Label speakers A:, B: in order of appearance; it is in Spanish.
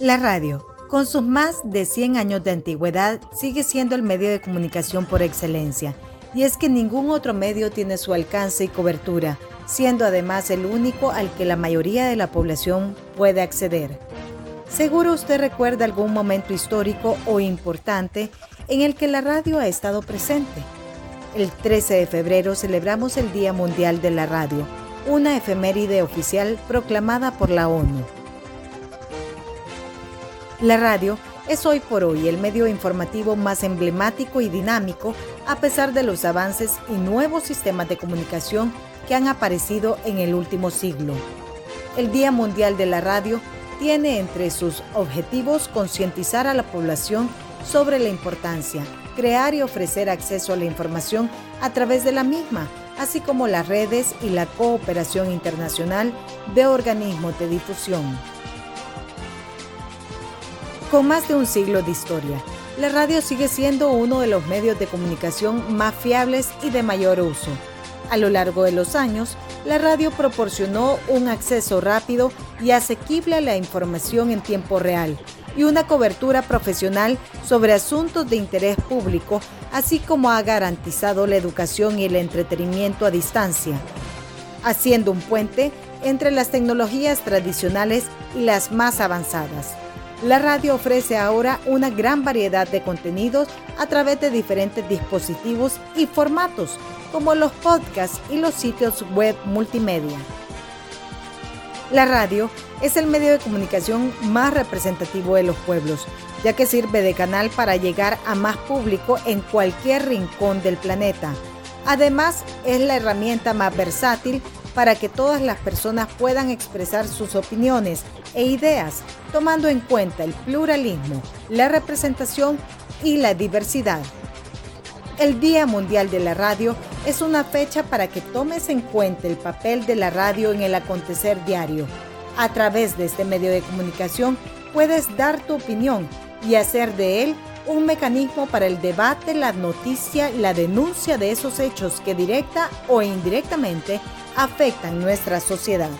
A: La radio, con sus más de 100 años de antigüedad, sigue siendo el medio de comunicación por excelencia. Y es que ningún otro medio tiene su alcance y cobertura, siendo además el único al que la mayoría de la población puede acceder. Seguro usted recuerda algún momento histórico o importante en el que la radio ha estado presente. El 13 de febrero celebramos el Día Mundial de la Radio, una efeméride oficial proclamada por la ONU. La radio es hoy por hoy el medio informativo más emblemático y dinámico a pesar de los avances y nuevos sistemas de comunicación que han aparecido en el último siglo. El Día Mundial de la Radio tiene entre sus objetivos concientizar a la población sobre la importancia, crear y ofrecer acceso a la información a través de la misma, así como las redes y la cooperación internacional de organismos de difusión. Con más de un siglo de historia, la radio sigue siendo uno de los medios de comunicación más fiables y de mayor uso. A lo largo de los años, la radio proporcionó un acceso rápido y asequible a la información en tiempo real y una cobertura profesional sobre asuntos de interés público, así como ha garantizado la educación y el entretenimiento a distancia, haciendo un puente entre las tecnologías tradicionales y las más avanzadas. La radio ofrece ahora una gran variedad de contenidos a través de diferentes dispositivos y formatos, como los podcasts y los sitios web multimedia. La radio es el medio de comunicación más representativo de los pueblos, ya que sirve de canal para llegar a más público en cualquier rincón del planeta. Además, es la herramienta más versátil para que todas las personas puedan expresar sus opiniones e ideas, tomando en cuenta el pluralismo, la representación y la diversidad. El Día Mundial de la Radio es una fecha para que tomes en cuenta el papel de la radio en el acontecer diario. A través de este medio de comunicación puedes dar tu opinión y hacer de él un mecanismo para el debate, la noticia y la denuncia de esos hechos que directa o indirectamente afectan nuestra sociedad.